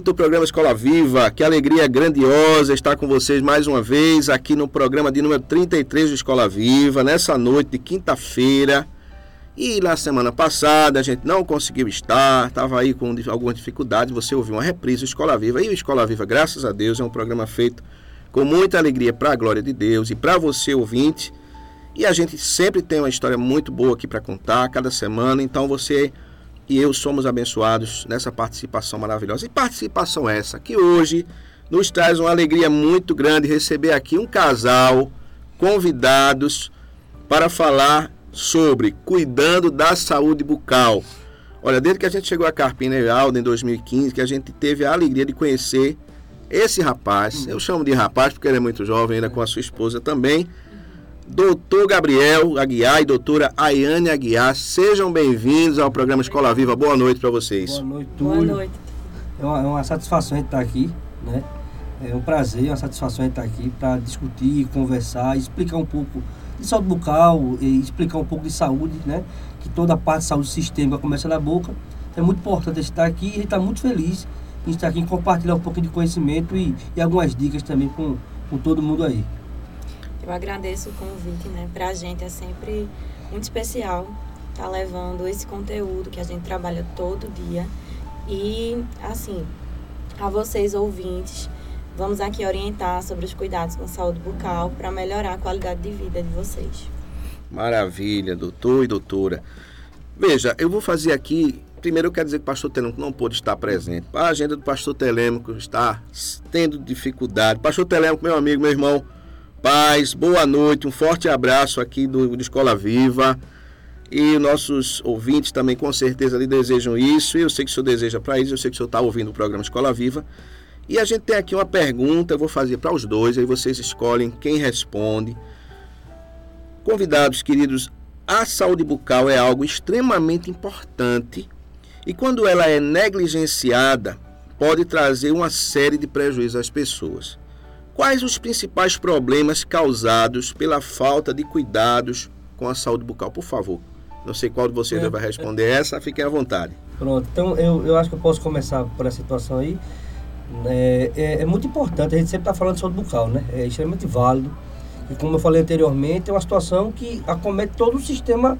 Ouvinte do programa Escola Viva. Que alegria grandiosa estar com vocês mais uma vez aqui no programa de número 33 do Escola Viva, nessa noite de quinta-feira. E na semana passada a gente não conseguiu estar, estava aí com algumas dificuldades. Você ouviu uma reprise do Escola Viva. E o Escola Viva, graças a Deus, é um programa feito com muita alegria para a glória de Deus e para você, ouvinte. E a gente sempre tem uma história muito boa aqui para contar cada semana. Então você e eu somos abençoados nessa participação maravilhosa. E participação essa que hoje nos traz uma alegria muito grande receber aqui um casal convidados para falar sobre cuidando da saúde bucal. Olha, desde que a gente chegou a Carpina e Alda em 2015, que a gente teve a alegria de conhecer esse rapaz, eu chamo de rapaz porque ele é muito jovem, ainda com a sua esposa também, Doutor Gabriel Aguiar e doutora Ayane Aguiar, sejam bem-vindos ao programa Escola Viva. Boa noite para vocês. Boa noite, Túlio. Boa noite. É uma, é uma satisfação a gente estar aqui, né? É um prazer, é uma satisfação a gente estar aqui para discutir, conversar, explicar um pouco de saúde bucal, e explicar um pouco de saúde, né? Que toda a parte de saúde sistêmica começa na boca. É muito importante estar aqui e a gente está muito feliz em estar aqui em compartilhar um pouco de conhecimento e, e algumas dicas também com, com todo mundo aí. Eu agradeço o convite, né? Pra gente é sempre muito especial estar tá levando esse conteúdo que a gente trabalha todo dia. E, assim, a vocês ouvintes, vamos aqui orientar sobre os cuidados com saúde bucal para melhorar a qualidade de vida de vocês. Maravilha, doutor e doutora. Veja, eu vou fazer aqui. Primeiro, eu quero dizer que o pastor Telêmico não pôde estar presente. A agenda do pastor Telêmico está tendo dificuldade. Pastor Telêmico, meu amigo, meu irmão, paz, boa noite, um forte abraço aqui do, do Escola Viva. E nossos ouvintes também com certeza lhe desejam isso. Eu sei que o senhor deseja para eles, eu sei que o senhor está ouvindo o programa Escola Viva. E a gente tem aqui uma pergunta, eu vou fazer para os dois, aí vocês escolhem quem responde. Convidados queridos, a saúde bucal é algo extremamente importante e quando ela é negligenciada, pode trazer uma série de prejuízos às pessoas. Quais os principais problemas causados pela falta de cuidados com a saúde bucal? Por favor. Não sei qual de vocês é, vai responder é. essa, fiquem à vontade. Pronto, então eu, eu acho que eu posso começar por essa situação aí. É, é, é muito importante, a gente sempre está falando de saúde bucal, né? É extremamente válido. E como eu falei anteriormente, é uma situação que acomete todo o sistema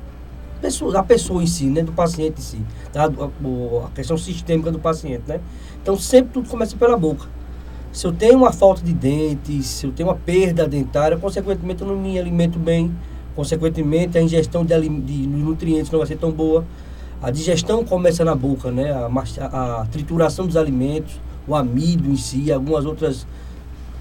da pessoa em si, né? Do paciente em si. A, a, a questão sistêmica do paciente, né? Então sempre tudo começa pela boca. Se eu tenho uma falta de dentes, se eu tenho uma perda dentária, consequentemente eu não me alimento bem, consequentemente a ingestão de, de nutrientes não vai ser tão boa. A digestão começa na boca, né? A, a, a trituração dos alimentos, o amido em si, algumas outras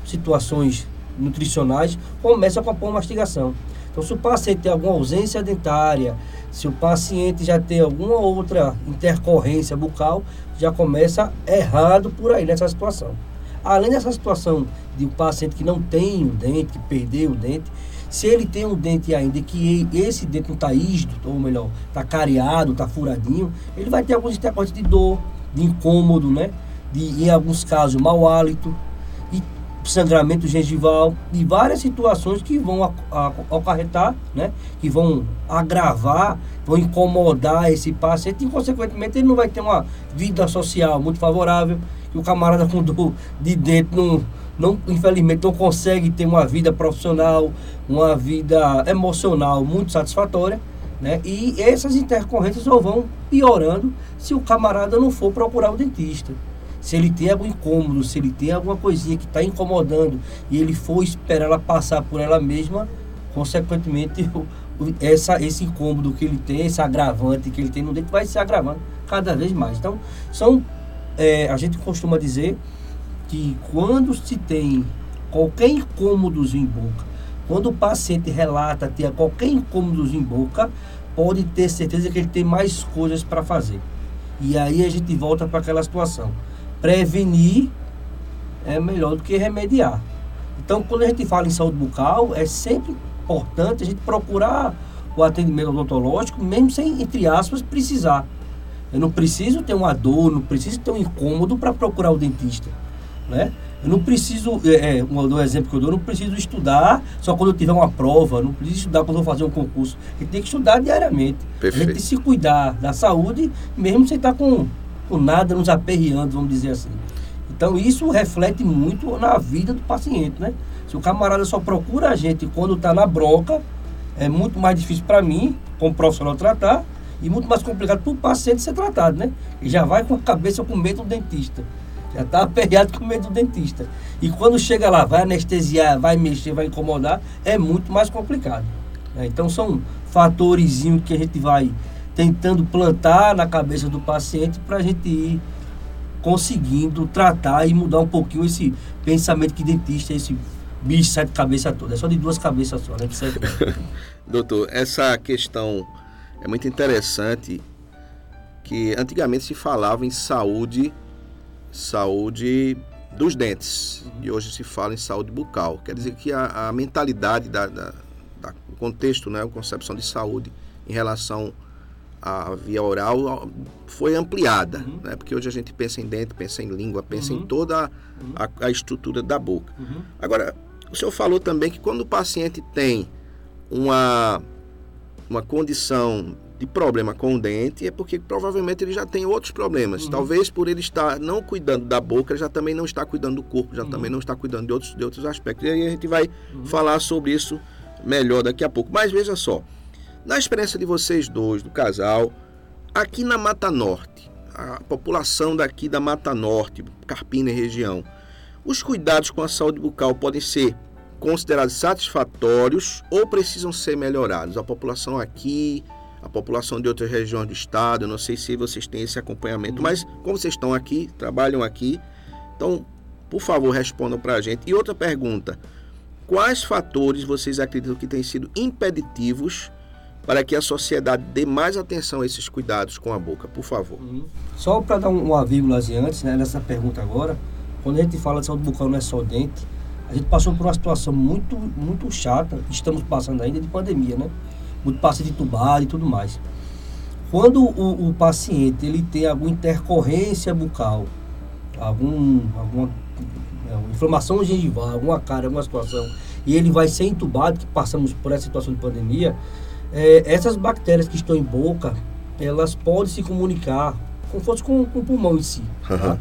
situações nutricionais, começa com a boa mastigação. Então, se o paciente tem alguma ausência dentária, se o paciente já tem alguma outra intercorrência bucal, já começa errado por aí nessa situação. Além dessa situação de um paciente que não tem o dente, que perdeu o dente, se ele tem um dente ainda que esse dente não está ígido, ou melhor, está cariado, está furadinho, ele vai ter alguns intercortes de dor, de incômodo, né? De, em alguns casos, mau hálito, e sangramento gengival, e várias situações que vão acarretar, né? Que vão agravar, vão incomodar esse paciente, e consequentemente ele não vai ter uma vida social muito favorável, que o camarada com dor de dentro não, não, infelizmente não consegue ter uma vida profissional, uma vida emocional muito satisfatória, né? E essas intercorrências só vão piorando se o camarada não for procurar o dentista. Se ele tem algum incômodo, se ele tem alguma coisinha que está incomodando e ele for esperar ela passar por ela mesma, consequentemente essa, esse incômodo que ele tem, esse agravante que ele tem no dente vai se agravando cada vez mais. Então, são é, a gente costuma dizer que quando se tem qualquer incômodo em boca, quando o paciente relata ter qualquer incômodo em boca, pode ter certeza que ele tem mais coisas para fazer. E aí a gente volta para aquela situação. Prevenir é melhor do que remediar. Então, quando a gente fala em saúde bucal, é sempre importante a gente procurar o atendimento odontológico, mesmo sem, entre aspas, precisar. Eu não preciso ter uma dor, não preciso ter um incômodo para procurar o dentista. Né? Eu não preciso, é, é um exemplo que eu dou, eu não preciso estudar só quando eu tiver uma prova, não preciso estudar quando eu vou fazer um concurso. A gente tem que estudar diariamente. Perfeito. A gente se cuidar da saúde, mesmo sem estar com, com nada nos aperreando, vamos dizer assim. Então isso reflete muito na vida do paciente, né? Se o camarada só procura a gente quando está na bronca, é muito mais difícil para mim, como profissional, tratar, e muito mais complicado para o paciente ser tratado, né? E já vai com a cabeça com medo do dentista. Já está aperreado com medo do dentista. E quando chega lá, vai anestesiar, vai mexer, vai incomodar, é muito mais complicado. Né? Então são fatores que a gente vai tentando plantar na cabeça do paciente para a gente ir conseguindo tratar e mudar um pouquinho esse pensamento que dentista esse bicho sai de cabeça toda. É só de duas cabeças só, né? Doutor, essa questão é muito interessante que antigamente se falava em saúde saúde dos dentes uhum. e hoje se fala em saúde bucal. Quer dizer que a, a mentalidade da, da, da, o contexto, né, a concepção de saúde em relação à via oral foi ampliada, uhum. né? Porque hoje a gente pensa em dente, pensa em língua, pensa uhum. em toda a, a, a, estrutura da boca. Uhum. Agora, o senhor falou também que quando o paciente tem uma uma condição de problema com o dente é porque provavelmente ele já tem outros problemas. Uhum. Talvez por ele estar não cuidando da boca, ele já também não está cuidando do corpo, já uhum. também não está cuidando de outros, de outros aspectos. E aí a gente vai uhum. falar sobre isso melhor daqui a pouco. Mas veja só, na experiência de vocês dois, do casal, aqui na Mata Norte, a população daqui da Mata Norte, Carpina e região, os cuidados com a saúde bucal podem ser considerados satisfatórios ou precisam ser melhorados? A população aqui a população de outras regiões do estado. Eu não sei se vocês têm esse acompanhamento, uhum. mas como vocês estão aqui, trabalham aqui, então, por favor, respondam para a gente. E outra pergunta: quais fatores vocês acreditam que têm sido impeditivos para que a sociedade dê mais atenção a esses cuidados com a boca? Por favor. Uhum. Só para dar uma vírgula antes, né, nessa pergunta agora, quando a gente fala de saúde bucal não é só dente, a gente passou por uma situação muito, muito chata, estamos passando ainda de pandemia, né? muito paciente entubado e tudo mais. Quando o, o, paciente ele tem alguma intercorrência bucal, algum, alguma é, inflamação gengival, alguma cara, alguma situação, e ele vai ser entubado, que passamos por essa situação de pandemia, é, essas bactérias que estão em boca, elas podem se comunicar como fosse com, com o pulmão em si. Uhum. Tá?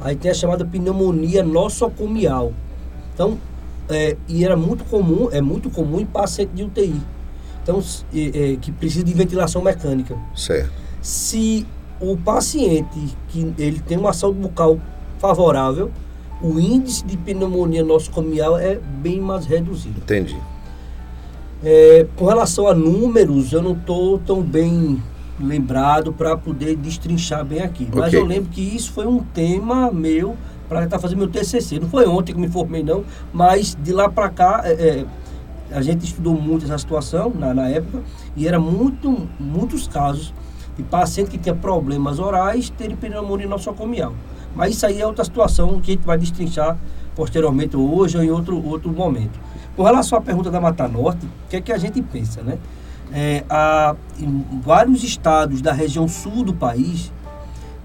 Aí tem a chamada pneumonia nosocomial. Então, é, e era muito comum, é muito comum em paciente de UTI. Então, é, que precisa de ventilação mecânica. Certo. Se o paciente que ele tem uma saúde bucal favorável, o índice de pneumonia nosocomial é bem mais reduzido. Entendi. É, com relação a números, eu não estou tão bem lembrado para poder destrinchar bem aqui. Okay. Mas eu lembro que isso foi um tema meu para estar fazendo meu TCC. Não foi ontem que me formei, não, mas de lá para cá, é, é a gente estudou muito essa situação na, na época e era muito, muitos casos de paciente que tinha problemas orais terem pneumonia nosocomial. Mas isso aí é outra situação que a gente vai destrinchar posteriormente hoje ou em outro, outro momento. Com relação à pergunta da Mata Norte, o que é que a gente pensa, né? É, a, em vários estados da região sul do país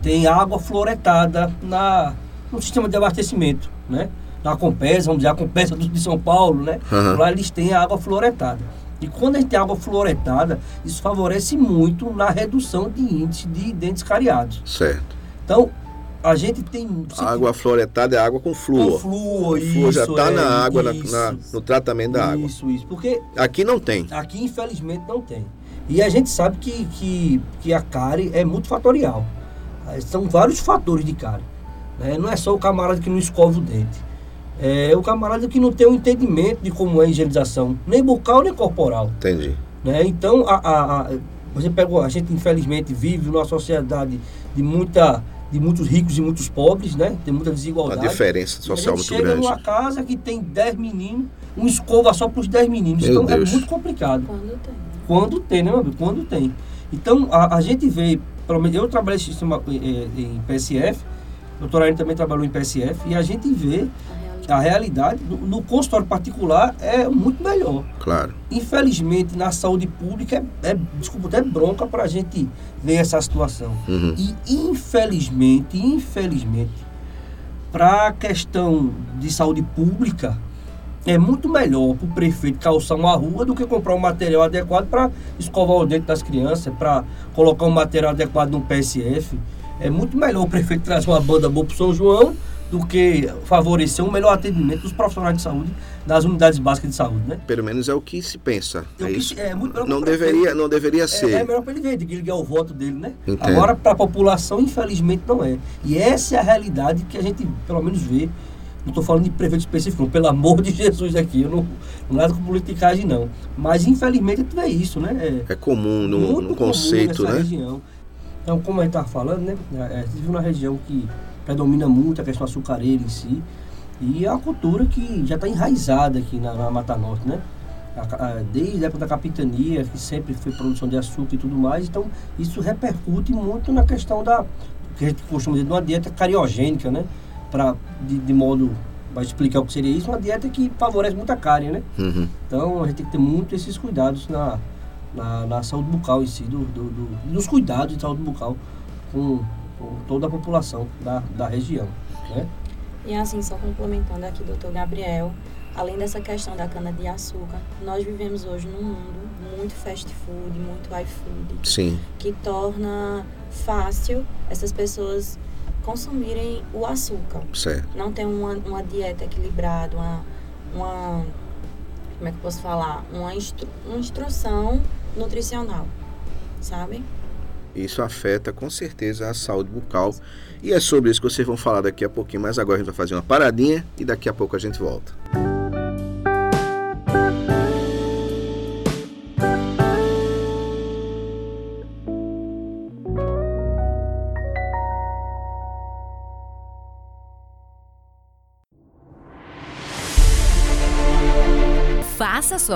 tem água fluoretada na, no sistema de abastecimento, né? na Compesa, vamos dizer, a Compesa de São Paulo, né? Uhum. Lá eles têm a água fluoretada. E quando a gente tem água fluoretada, isso favorece muito na redução de índice de dentes cariados. Certo. Então, a gente tem. A água fluoretada é água com flúor. Com flúor, o flúor já está é, na água, na, na, no tratamento da isso, água. Isso, isso. Porque. Aqui não tem. Aqui, infelizmente, não tem. E a gente sabe que, que, que a cárie é multifatorial. São vários fatores de cárie. Né? Não é só o camarada que não escova o dente é o camarada que não tem o um entendimento de como é a higienização, nem bucal nem corporal. Entendi. Né? Então, a, a, a, você pegou, a gente infelizmente vive numa sociedade de muita de muitos ricos e muitos pobres, né? Tem muita Uma desigualdade. diferença E a social gente muito chega grande. numa casa que tem 10 meninos, um escova só para os 10 meninos. Meu então Deus. é muito complicado. Quando tem. né? Quando tem, né, meu amigo? Quando tem. Então, a, a gente vê, pelo menos eu trabalhei em, em PSF, o doutor Ayrton também trabalhou em PSF, e a gente vê realidade. a realidade no, no consultório particular é muito melhor. Claro. Infelizmente, na saúde pública, é, é desculpa, é bronca para a gente ver essa situação. Uhum. E infelizmente, infelizmente, para a questão de saúde pública, é muito melhor para o prefeito calçar uma rua do que comprar um material adequado para escovar o dente das crianças, para colocar um material adequado no PSF. É muito melhor o prefeito trazer uma banda boa para São João do que favorecer um melhor atendimento dos profissionais de saúde das unidades básicas de saúde, né? Pelo menos é o que se pensa. É É isso. se- é muito melhor Não pro prefeito. deveria, não deveria É, é ser. melhor para ele ver, de que ele ganhar o voto dele, né? Entendo. Agora, para a população, infelizmente, não é. E essa é a realidade que a gente, pelo menos, vê. Não estou falando de prefeito específico, não, pelo amor de Jesus aqui. Eu não, não nada com politicagem, não. Mas, infelizmente, vê isso, né? É, É comum no, no comum conceito, nessa né? região. Então, como a gente estava falando, né? A gente vive numa região que predomina muito a questão açucareira em si. E é uma cultura que já está enraizada aqui na, na Mata Norte, né? A a- Desde a época da capitania, que sempre foi produção de açúcar e tudo mais. Então, isso repercute muito na questão da, que a gente costuma dizer, de uma dieta cariogênica, né? Pra, de, de modo, vai explicar o que seria isso, uma dieta que favorece muito a cárie, né? Uhum. Então a gente tem que ter muito esses cuidados na, na, na saúde bucal em si, do, do, do- dos cuidados de saúde bucal com, com toda a população da, da região. Né? E assim, só complementando aqui, doutor Gabriel, além dessa questão da cana-de-açúcar, nós vivemos hoje num mundo muito fast food, muito iFood, Sim. que torna fácil essas pessoas consumirem o açúcar. Certo. Não tem uma, uma dieta equilibrada, uma, uma. Como é que eu posso falar? Uma, instru, uma instrução nutricional, sabe? Isso afeta com certeza a saúde bucal. E é sobre isso que vocês vão falar daqui a pouquinho. Mas agora a gente vai fazer uma paradinha e daqui a pouco a gente volta.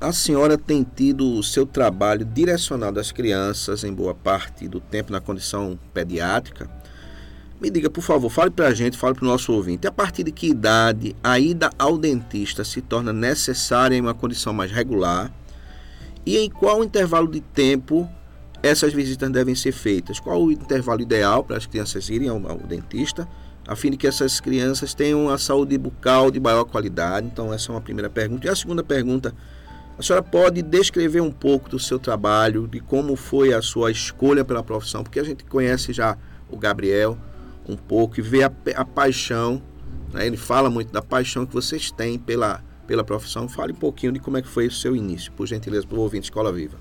a senhora tem tido o seu trabalho direcionado às crianças em boa parte do tempo na condição pediátrica. Me diga, por favor, fale para a gente, fale para o nosso ouvinte, a partir de que idade a ida ao dentista se torna necessária em uma condição mais regular e em qual intervalo de tempo essas visitas devem ser feitas? Qual o intervalo ideal para as crianças irem ao, ao dentista, a fim de que essas crianças tenham uma saúde bucal de maior qualidade? Então, essa é uma primeira pergunta. E a segunda pergunta, a senhora pode descrever um pouco do seu trabalho, de como foi a sua escolha pela profissão? Porque a gente conhece já o Gabriel um pouco e vê a, a paixão, né? ele fala muito da paixão que vocês têm pela, pela profissão. Fale um pouquinho de como é que foi o seu início, por gentileza, para o ouvinte Escola Viva.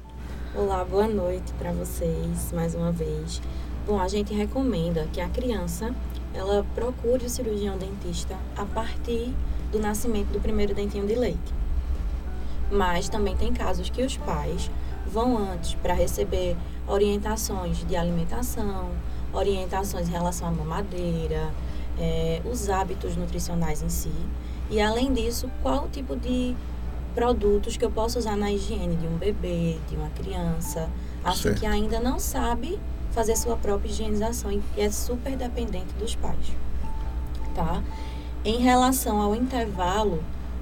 Olá, boa noite para vocês mais uma vez. Bom, a gente recomenda que a criança ela procure o cirurgião dentista a partir do nascimento do primeiro dentinho de leite. Mas também tem casos que os pais vão antes para receber orientações de alimentação, orientações em relação à mamadeira, é, os hábitos nutricionais em si. E além disso, qual o tipo de produtos que eu posso usar na higiene de um bebê, de uma criança, assim certo. que ainda não sabe fazer sua própria higienização e é super dependente dos pais, tá? Em relação ao intervalo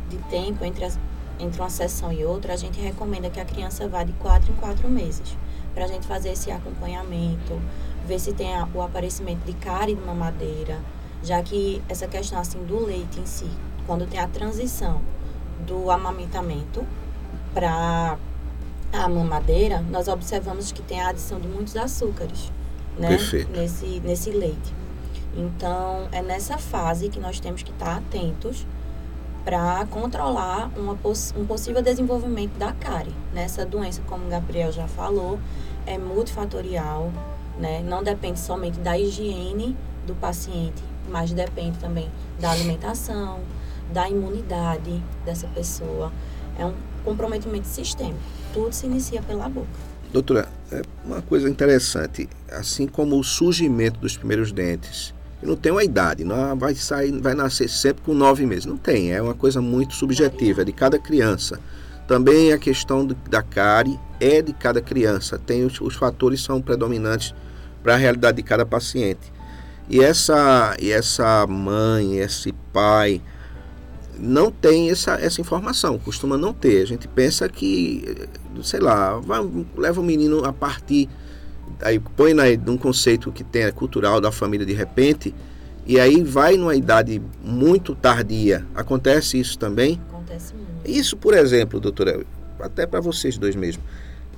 de tempo entre, as, entre uma sessão e outra, a gente recomenda que a criança vá de quatro em quatro meses para a gente fazer esse acompanhamento, ver se tem a, o aparecimento de cárie de mamadeira, já que essa questão assim do leite em si, quando tem a transição do amamentamento para a mamadeira, nós observamos que tem a adição de muitos açúcares, né? Perfeito. Nesse, nesse leite. Então, é nessa fase que nós temos que estar atentos para controlar uma, um possível desenvolvimento da cárie. Nessa doença, como o Gabriel já falou, é multifatorial, né? Não depende somente da higiene do paciente, mas depende também da alimentação, da imunidade dessa pessoa. É um comprometimento sistêmico. Tudo se inicia pela boca. Doutora, é uma coisa interessante, assim como o surgimento dos primeiros dentes, não tem uma idade, não vai sair, vai nascer sempre com nove meses. Não tem, é uma coisa muito subjetiva, é de cada criança. Também a questão da cárie é de cada criança. Tem os, os fatores são predominantes para a realidade de cada paciente. E essa, e essa mãe, esse pai, não tem essa, essa informação, costuma não ter. A gente pensa que, sei lá, vai, leva o menino a partir, aí põe na, num conceito que tem cultural da família de repente, e aí vai numa idade muito tardia. Acontece isso também? Acontece muito. Isso, por exemplo, doutora, até para vocês dois mesmo.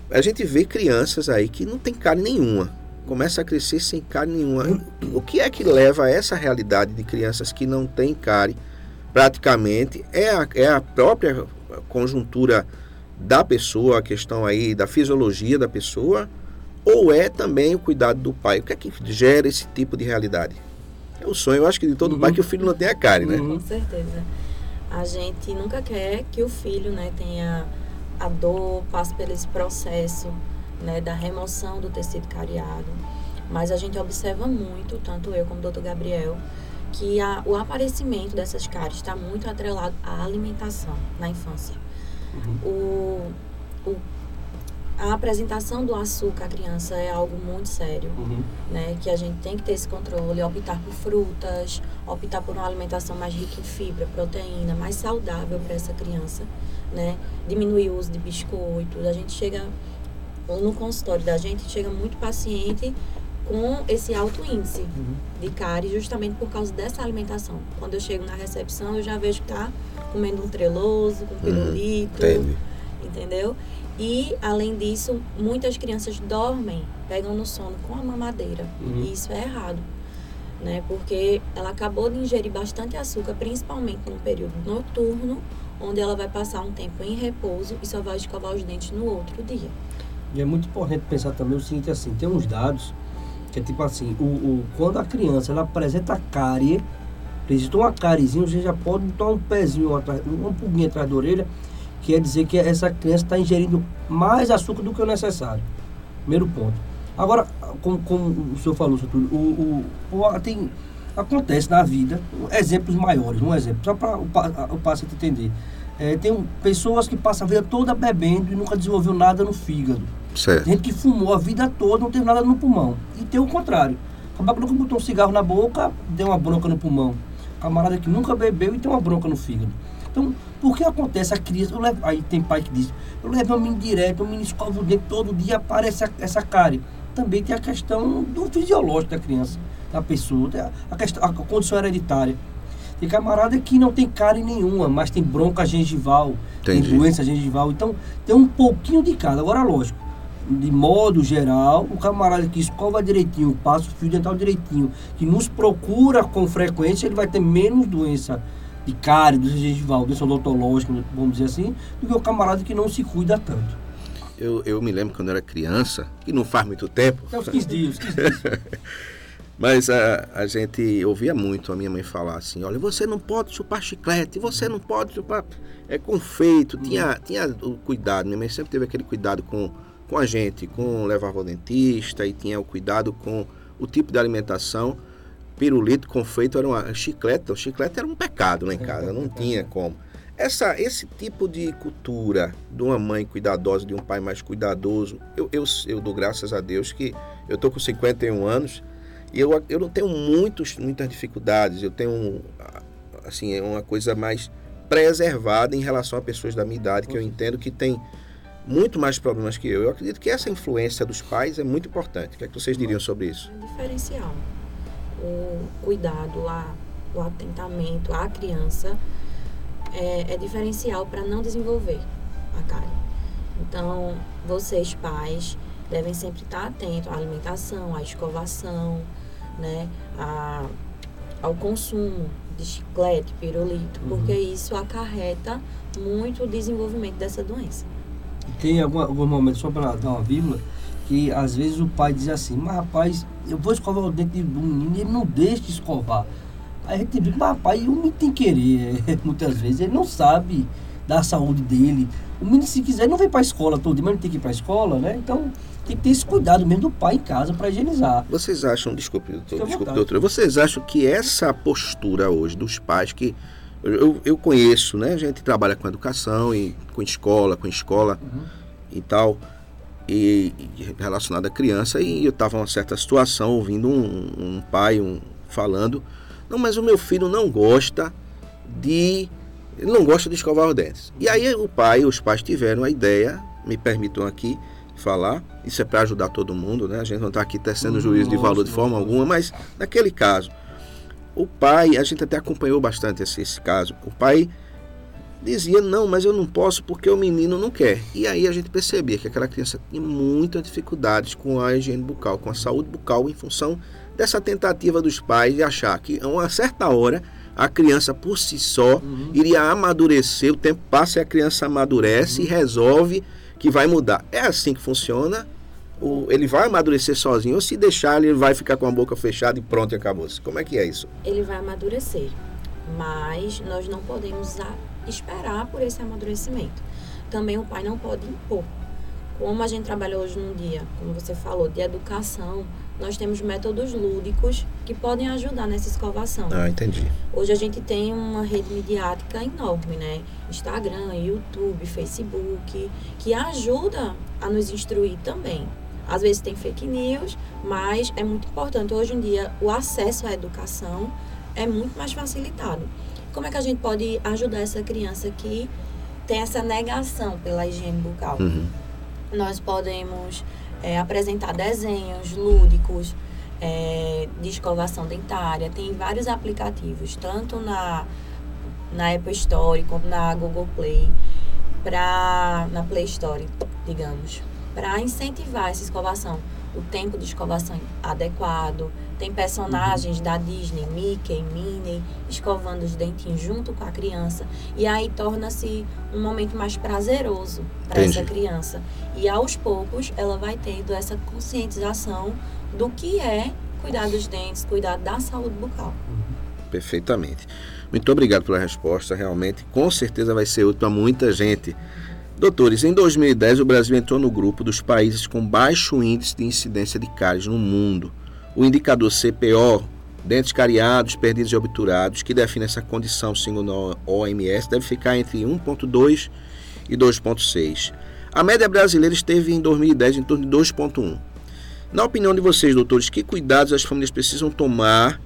A gente vê crianças aí que não tem carne nenhuma começa a crescer sem cárie nenhuma. O que é que leva a essa realidade de crianças que não têm cárie praticamente? É a, é a própria conjuntura da pessoa, a questão aí da fisiologia da pessoa, ou é também o cuidado do pai? O que é que gera esse tipo de realidade? É o sonho, eu acho que de todo uhum. pai que o filho não tenha cárie, né? Com certeza. A gente nunca quer que o filho né, tenha a dor, passe por esse processo né, da remoção do tecido cariado. Mas a gente observa muito, tanto eu como o doutor Gabriel, que a, o aparecimento dessas cáries está muito atrelado à alimentação na infância. Uhum. O, o, a apresentação do açúcar à criança é algo muito sério, uhum. né? Que a gente tem que ter esse controle, optar por frutas, optar por uma alimentação mais rica em fibra, proteína, mais saudável para essa criança, né? Diminuir o uso de biscoitos. A gente chega no consultório da gente chega muito paciente com esse alto índice uhum. de cárie justamente por causa dessa alimentação. Quando eu chego na recepção, eu já vejo que tá comendo um treloso, com uhum. pirulito, uhum. entendeu? E, além disso, muitas crianças dormem, pegam no sono com a mamadeira. Uhum. E isso é errado, né? Porque ela acabou de ingerir bastante açúcar, principalmente no período noturno, onde ela vai passar um tempo em repouso e só vai escovar os dentes no outro dia. E é muito importante pensar também o seguinte, assim, tem uns dados que é tipo assim, o, o, quando a criança ela apresenta cárie, apresenta uma cáriezinha, você já pode botar um pezinho, atrás, uma pulguinha atrás da orelha, quer dizer que essa criança está ingerindo mais açúcar do que o necessário. Primeiro ponto. Agora, como, como o senhor falou, senhor Túlio, o, o, o, tem, acontece na vida exemplos maiores, um exemplo, só para o, o paciente entender. É, tem pessoas que passam a vida toda bebendo e nunca desenvolveu nada no fígado. Certo. Gente que fumou a vida toda, não teve nada no pulmão. E tem o contrário. Camarada que botou um cigarro na boca, deu uma bronca no pulmão. Camarada que nunca bebeu e tem uma bronca no fígado. Então, por que acontece a crise? Eu levo, aí tem pai que diz, eu levo meu menino direto, o menino escova o dente todo dia, aparece essa, essa cárie. Também tem a questão do fisiológico da criança, da pessoa, a, questão, a condição hereditária. Tem camarada que não tem cárie nenhuma, mas tem bronca gengival, Entendi. tem doença gengival. Então, tem um pouquinho de cada. Agora, lógico, de modo geral, o camarada que escova direitinho, passa o fio dental direitinho, que nos procura com frequência, ele vai ter menos doença cárie, doença gengival, doença odontológica, vamos dizer assim, do que o camarada que não se cuida tanto. Eu, eu me lembro quando eu era criança, que não faz muito tempo. Até uns 15 dias, 15 dias. Mas a, a gente ouvia muito a minha mãe falar assim: olha, você não pode chupar chiclete, você não pode chupar é, confeito. Tinha, tinha o cuidado, minha mãe sempre teve aquele cuidado com, com a gente, com levar ao dentista e tinha o cuidado com o tipo de alimentação. Pirulito, confeito, era uma chiclete. O chiclete era um pecado lá em casa, não tinha como. Essa, esse tipo de cultura de uma mãe cuidadosa, de um pai mais cuidadoso, eu, eu, eu dou graças a Deus que eu tô com 51 anos e eu, eu não tenho muitos, muitas dificuldades, eu tenho assim, é uma coisa mais preservada em relação a pessoas da minha idade, que eu entendo que tem muito mais problemas que eu. Eu acredito que essa influência dos pais é muito importante. O que, é que vocês diriam sobre isso? É diferencial. O cuidado, a, o atentamento à criança é, é diferencial para não desenvolver a cárie. Então, vocês pais devem sempre estar atentos à alimentação, à escovação, né, a, ao consumo de chiclete, pirulito, uhum. porque isso acarreta muito o desenvolvimento dessa doença. Tem algum, algum momento, só para dar uma vírgula, que às vezes o pai diz assim, mas rapaz, eu vou escovar o dente do menino e ele não deixa de escovar. Aí a gente diz, mas rapaz, o menino tem querer, muitas vezes, ele não sabe da saúde dele. O menino, se quiser, não vem para a escola todo dia, mas ele tem que ir para a escola, né? Então, tem que ter esse cuidado mesmo do pai em casa para higienizar. Vocês acham, desculpe, doutor, desculpe, doutora, vocês acham que essa postura hoje dos pais que eu, eu conheço, né? A gente trabalha com educação e com escola, com escola uhum. e tal, e, e relacionado à criança, e eu estava numa certa situação ouvindo um, um pai um, falando não, mas o meu filho não gosta de. Ele não gosta de escovar os dentes. E aí o pai, os pais tiveram a ideia, me permitam aqui falar, isso é para ajudar todo mundo, né? A gente não está aqui tecendo juízo de valor de forma alguma, mas naquele caso, o pai, a gente até acompanhou bastante esse, esse caso, o pai dizia, não, mas eu não posso porque o menino não quer. E aí a gente percebia que aquela criança tinha muitas dificuldades com a higiene bucal, com a saúde bucal, em função dessa tentativa dos pais de achar que a uma certa hora a criança por si só uhum. iria amadurecer, o tempo passa e a criança amadurece uhum. e resolve que vai mudar. É assim que funciona. O, ele vai amadurecer sozinho ou se deixar ele vai ficar com a boca fechada e pronto e acabou. -se. Como é que é isso? Ele vai amadurecer, mas nós não podemos esperar por esse amadurecimento. Também o pai não pode impor. Como a gente trabalha hoje num dia, como você falou, de educação, nós temos métodos lúdicos que podem ajudar nessa escovação. Ah, entendi. Hoje a gente tem uma rede midiática enorme, né? Instagram, YouTube, Facebook, que ajuda a nos instruir também. Às vezes tem fake news, mas é muito importante. Hoje em dia, o acesso à educação é muito mais facilitado. Como é que a gente pode ajudar essa criança que tem essa negação pela higiene bucal? Uhum. Nós podemos é, apresentar desenhos lúdicos é, de escovação dentária. Tem vários aplicativos, tanto na, na Apple Store como na Google Play, pra, na Play Store, digamos, para incentivar essa escovação. O tempo de escovação adequado, tem personagens da Disney, Mickey, Minnie, escovando os dentinhos junto com a criança. E aí torna-se um momento mais prazeroso para essa criança. E aos poucos ela vai tendo essa conscientização do que é cuidar dos dentes, cuidar da saúde bucal. Perfeitamente. Muito obrigado pela resposta. Realmente, com certeza vai ser útil para muita gente. Doutores, em 2010 o Brasil entrou no grupo dos países com baixo índice de incidência de cáries no mundo o indicador CPO, dentes cariados, perdidos e obturados, que define essa condição segundo a OMS, deve ficar entre 1,2 e 2,6. A média brasileira esteve em 2010 em torno de 2,1. Na opinião de vocês, doutores, que cuidados as famílias precisam tomar,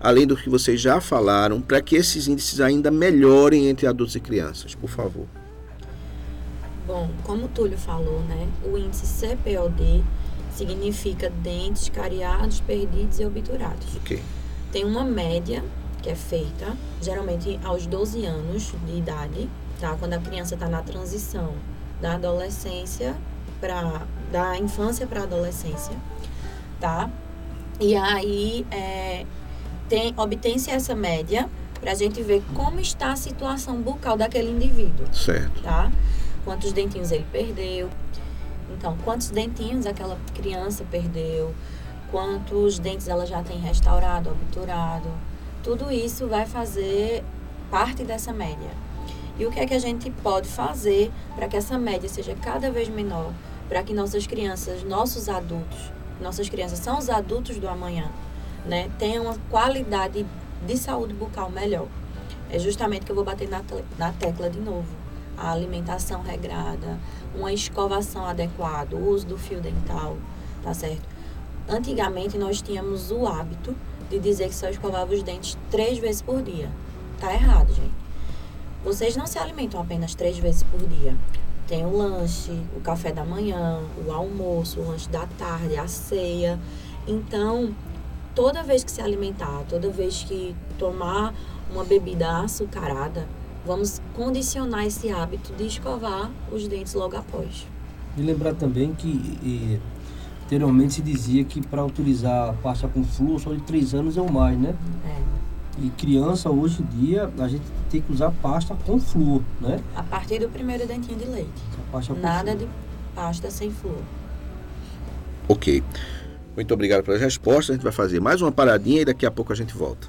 além do que vocês já falaram, para que esses índices ainda melhorem entre adultos e crianças? Por favor. Bom, como o Túlio falou, né, o índice CPOD significa dentes cariados, perdidos e obturados. Okay. Tem uma média que é feita, geralmente aos 12 anos de idade, tá? Quando a criança está na transição da adolescência para da infância para a adolescência, tá? E aí é, tem obtém-se essa média para a gente ver como está a situação bucal daquele indivíduo. Certo. Tá? Quantos dentinhos ele perdeu, então, quantos dentinhos aquela criança perdeu? quantos dentes ela já tem restaurado, obturado. Tudo isso vai fazer parte dessa média. E o que é que a gente pode fazer para que essa média seja cada vez menor, para que nossas crianças, nossos adultos, nossas crianças são os adultos do amanhã, né, tenham uma qualidade de saúde bucal melhor. É justamente que eu vou bater na, na tecla de novo. A alimentação regrada, uma escovação adequada, o uso do fio dental, tá certo? Antigamente nós tínhamos o hábito de dizer que só escovava os dentes três vezes por dia. Tá errado, gente. Vocês não se alimentam apenas três vezes por dia. Tem o lanche, o café da manhã, o almoço, o lanche da tarde, a ceia. Então, toda vez que se alimentar, toda vez que tomar uma bebida açucarada, vamos condicionar esse hábito de escovar os dentes logo após. E lembrar também que e, anteriormente se dizia que para utilizar pasta com flúor só de 3 anos ou mais, né? É. E criança, hoje em dia, a gente tem que usar pasta com flúor, né? A partir do primeiro dentinho de leite. Nada de pasta sem flúor. Ok. Muito obrigado pelas respostas. A gente vai fazer mais uma paradinha e daqui a pouco a gente volta.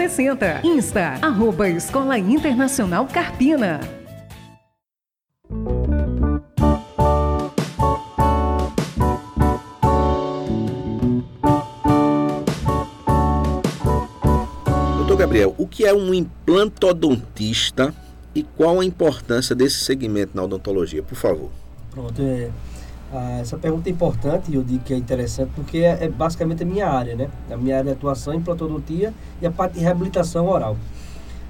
60. Insta, arroba Escola Internacional Carpina. Doutor Gabriel, o que é um implantodontista e qual a importância desse segmento na odontologia, por favor? Pronto, é, ah, essa pergunta é importante e eu digo que é interessante porque é, é, basicamente a minha área, né? A minha área de atuação em implantodontia e a parte de reabilitação oral.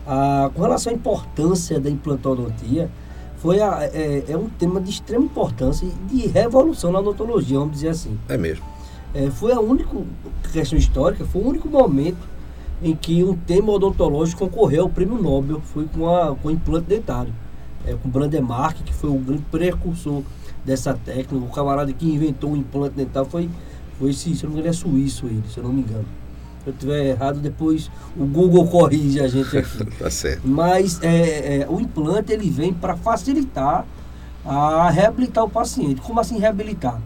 Ah, com relação à importância da implantodontia, foi a, é, é, um tema de extrema importância e de revolução na odontologia, vamos dizer assim. É mesmo. É, foi a única questão histórica, foi o único momento em que um tema odontológico concorreu ao prêmio Nobel, foi com, a, com o implante dentário, é, com Brandemark, que foi o grande precursor dessa técnica. O camarada que inventou o implante dental foi, foi esse, se eu não me engano, é suíço ele, se eu não me engano. Se eu estiver errado, depois o Google corrige a gente aqui. tá certo. Mas é, é, o implante ele vem para facilitar a reabilitar o paciente. Como assim reabilitar?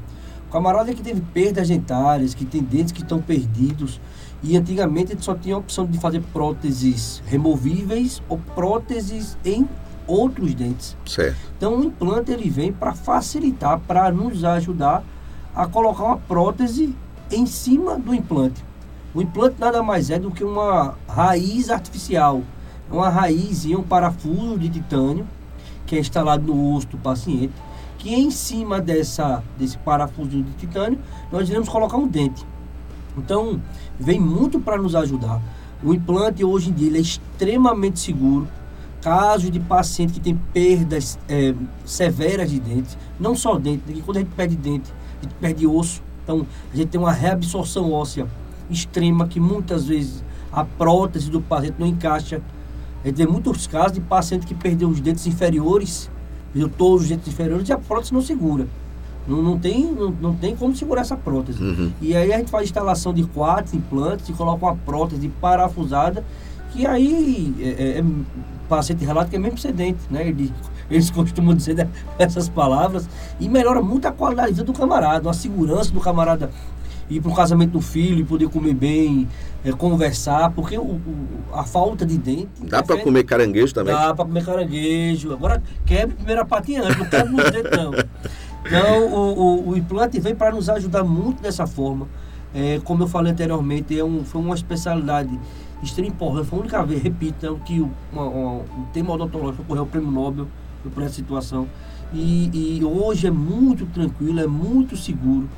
O camarada que teve perdas dentárias, que tem dentes que estão perdidos, e antigamente ele só tinha a opção de fazer próteses removíveis ou próteses em outros dentes. Certo. Então o implante ele vem para facilitar, para nos ajudar a colocar uma prótese em cima do implante. O implante nada mais é do que uma raiz artificial, uma raiz e um parafuso de titânio que é instalado no osso do paciente, que em cima dessa desse parafuso de titânio nós iremos colocar um dente. Então vem muito para nos ajudar. O implante hoje em dia é extremamente seguro casos de paciente que tem perdas é, severas de dentes, não só dente, porque quando a gente perde dente, a gente perde osso, então a gente tem uma reabsorção óssea extrema que muitas vezes a prótese do paciente não encaixa. A gente tem muitos casos de paciente que perdeu os dentes inferiores, perdeu todos os dentes inferiores e a prótese não segura. Não, não, tem, não, não tem como segurar essa prótese. Uhum. E aí a gente faz instalação de quatro implantes e coloca uma prótese parafusada que aí é, é, é paciente relata que é mesmo sedente, né? Ele, eles costumam dizer essas palavras e melhora muito a qualidade do camarada, a segurança do camarada ir para o casamento do filho poder comer bem, é, conversar, porque o, o, a falta de dente. Dá para comer caranguejo também? Dá para comer caranguejo. Agora quebre primeiro a patinha antes, não quebre os dentes não. Então o, o, o implante vem para nos ajudar muito dessa forma. É, como eu falei anteriormente, é um, foi uma especialidade extremamente importante. Foi a única vez, repito, que o, uma, uma, um tema odontológico ocorreu o prêmio Nobel por essa situação. E, e, hoje é muito tranquilo, é muito seguro.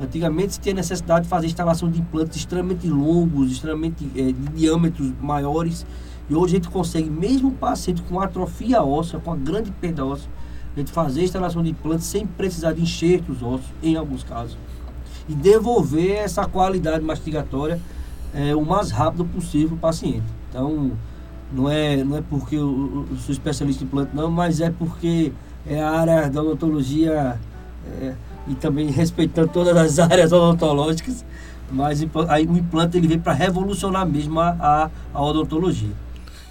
Antigamente se tinha necessidade de fazer instalação de implantes extremamente longos, extremamente é, de diâmetros maiores. E hoje a gente consegue, mesmo paciente com atrofia óssea, com a grande perda óssea, a gente fazer instalação de implantes sem precisar de enxertos ósseos, em alguns casos. E devolver essa qualidade mastigatória é, o mais rápido possível o paciente. Então, não é, não é porque eu, eu sou especialista em implante, não, mas é porque é a área da odontologia é, e também respeitando todas as áreas odontológicas, mas aí o implante ele veio para revolucionar mesmo a, a odontologia.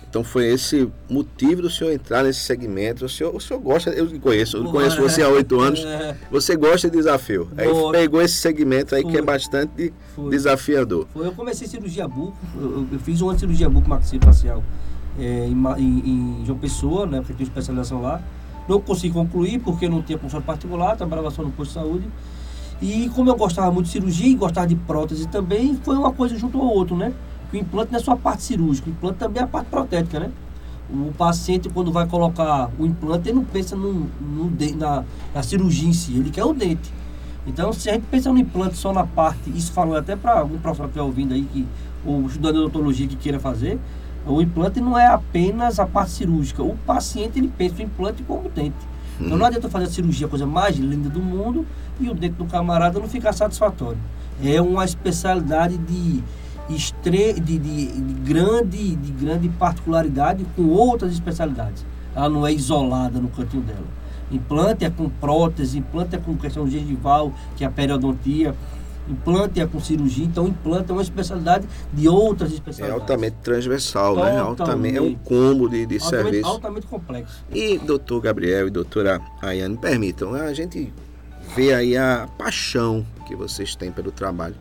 Então foi esse motivo do senhor entrar nesse segmento. O senhor, o senhor gosta, eu conheço, eu conheço você há oito anos. É. Você gosta de desafio. Aí pegou esse segmento aí foi. que é bastante foi. desafiador. Foi. Eu comecei cirurgia buco, eu, eu fiz uma cirurgia buco maxilofacial é, em, em, em, João Pessoa, né? Porque tinha especialização lá. Não consegui concluir porque não tinha consultório particular, trabalhava só no posto de saúde. E como eu gostava muito de cirurgia e gostava de prótese também, foi uma coisa junto ao outro, né? O implante não é só a parte cirúrgica, o implante também é a parte protética, né? O paciente, quando vai colocar o implante, ele não pensa no, no na, na, cirurgia em si, ele quer o dente. Então, se a gente pensa no implante só na parte, isso falando até para algum profissional que estiver ouvindo aí, que, ou estudante de odontologia que queira fazer, o implante não é apenas a parte cirúrgica. O paciente, ele pensa o implante como dente. Então, não uhum. adianta fazer a cirurgia, a coisa mais linda do mundo, e o dente do camarada não ficar satisfatório. É uma especialidade de de, de, de, grande, de grande particularidade com outras especialidades. Ela não é isolada no cantinho dela. Implante é com prótese, implante é com questão gengival, que é a periodontia, implante é com cirurgia, então implante é uma especialidade de outras especialidades. É altamente transversal, né? Né? Altamente, é um combo de, de altamente, serviço. Altamente complexo. E doutor Gabriel e doutora Ayane, permitam, a gente vê aí a paixão que vocês têm pelo trabalho.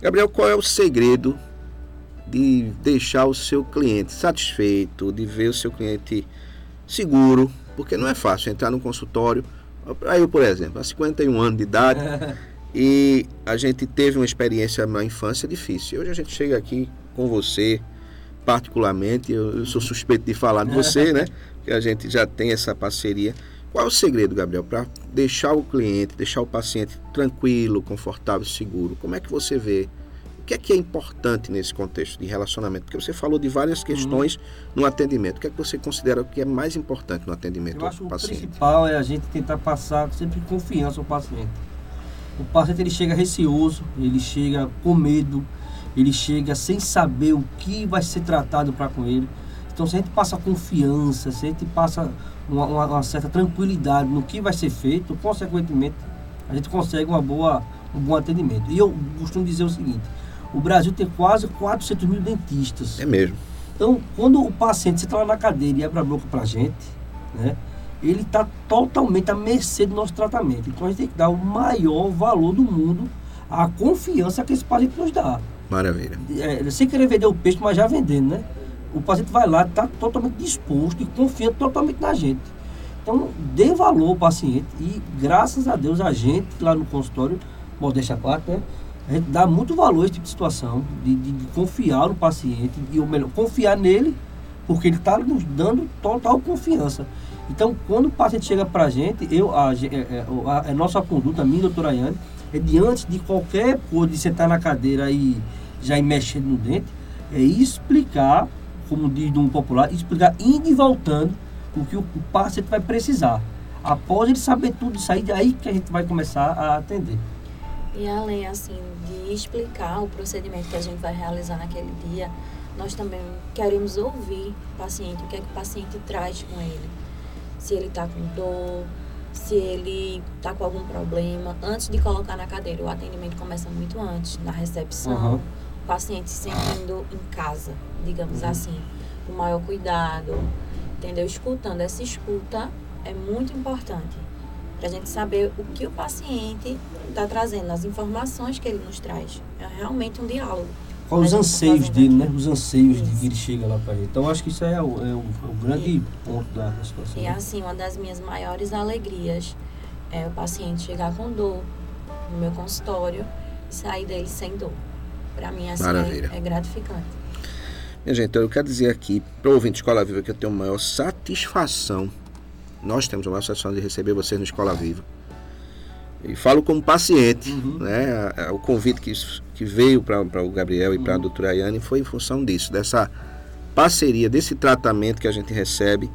Gabriel, qual é o segredo de deixar o seu cliente satisfeito, de ver o seu cliente seguro? Porque não é fácil entrar no consultório. Aí eu, por exemplo, há 51 anos de idade e a gente teve uma experiência na infância difícil. Hoje a gente chega aqui com você, particularmente, eu, eu sou suspeito de falar de você, né? Que a gente já tem essa parceria. Qual é o segredo, Gabriel, para deixar o cliente, deixar o paciente tranquilo, confortável, seguro? Como é que você vê? O que é que é importante nesse contexto de relacionamento? Porque você falou de várias questões uhum. no atendimento. O que é que você considera que é mais importante no atendimento Eu acho do paciente? O principal é a gente tentar passar sempre confiança ao paciente. O paciente ele chega receoso, ele chega com medo, ele chega sem saber o que vai ser tratado para com ele. Então, se a gente passa confiança, se a gente passa uma, uma, uma, certa tranquilidade no que vai ser feito, consequentemente, a gente consegue uma boa, um bom atendimento. E eu costumo dizer o seguinte: o Brasil tem quase 400 mil dentistas. É mesmo. Então, quando o paciente está lá na cadeira e abre a boca para a gente, né, ele está totalmente à mercê do nosso tratamento. Então, a gente tem que dar o maior valor do mundo à confiança que esse paciente nos dá. Maravilha. É, sem querer vender o peixe, mas já vendendo, né? O paciente vai lá, está totalmente disposto e confiando totalmente na gente. Então, dê valor ao paciente e, graças a Deus, a gente lá no consultório, modéstia à parte, né? A gente dá muito valor a esse tipo de situação, de, de, de confiar no paciente, e ou melhor, confiar nele, porque ele está nos dando total confiança. Então, quando o paciente chega para a gente, eu, a, a, é, é, a, a, nossa conduta, a minha doutora Ayane, é diante de qualquer coisa, de sentar na cadeira e já ir mexendo no dente, é explicar como diz um popular, explicar indo e voltando o que o paciente vai precisar. Após ele saber tudo isso aí, aí que a gente vai começar a atender. E além assim de explicar o procedimento que a gente vai realizar naquele dia, nós também queremos ouvir o paciente, o que é que o paciente traz com ele. Se ele está com dor, se ele está com algum problema. Antes de colocar na cadeira, o atendimento começa muito antes, na recepção. Uhum paciente se sentindo em casa, digamos uhum. assim, com maior cuidado, entendeu? Escutando. Essa escuta é muito importante. para a gente saber o que o paciente está trazendo, as informações que ele nos traz. É realmente um diálogo. Quais os tá anseios tá dele, né? Os anseios isso. de que ele chega lá para ele. Então, acho que isso é o, é o, o grande e, ponto da situação. E assim, uma das minhas maiores alegrias é o paciente chegar com dor no meu consultório e sair dele sem dor. Para mim, assim, é, é, gratificante. Minha gente, eu quero dizer aqui para o ouvinte de Escola Viva que eu tenho a maior satisfação. Nós temos a maior satisfação de receber vocês no Escola Viva. E falo como paciente, uhum. né? O convite que, que veio para o Gabriel e para a uhum. doutora Ayane foi em função disso, dessa parceria, desse tratamento que a gente recebe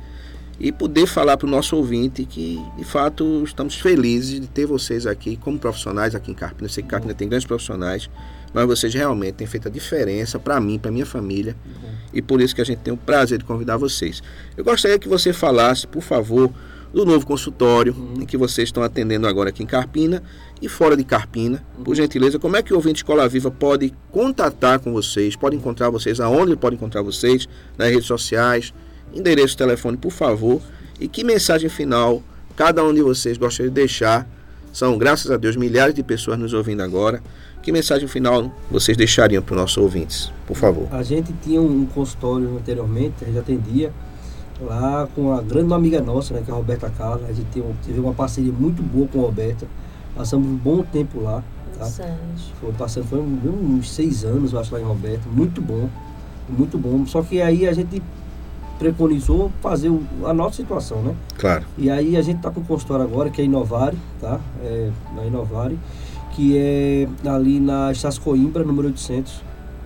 e poder falar para o nosso ouvinte que, de fato, estamos felizes de ter vocês aqui como profissionais aqui em Carpina. Eu sei que Carpina tem grandes profissionais, mas vocês realmente têm feito a diferença para mim, para minha família, uhum. e por isso que a gente tem o prazer de convidar vocês. Eu gostaria que você falasse, por favor, do novo consultório uhum. em que vocês estão atendendo agora aqui em Carpina e fora de Carpina. Uhum. Por gentileza, como é que o ouvinte Escola Viva pode contatar com vocês, pode encontrar vocês, aonde pode encontrar vocês, nas redes sociais, endereço, telefone, por favor, e que mensagem final cada um de vocês gostaria de deixar. São, graças a Deus, milhares de pessoas nos ouvindo agora. Que mensagem final vocês deixariam para os nossos ouvintes, por favor? A gente tinha um consultório anteriormente, a gente atendia lá com a grande amiga nossa, né, que é a Roberta Carla. A gente teve, uma parceria muito boa com a Roberta. Passamos um bom tempo lá. Tá? Foi, passando, foi uns seis anos, eu acho, lá em Roberta. Muito bom. Muito bom. Só que aí a gente preconizou fazer o, a nossa situação, né? Claro. E aí a gente está com o consultório agora, que é Inovare, tá? É, na Inovare, que é ali na Estácio Coimbra, número 800.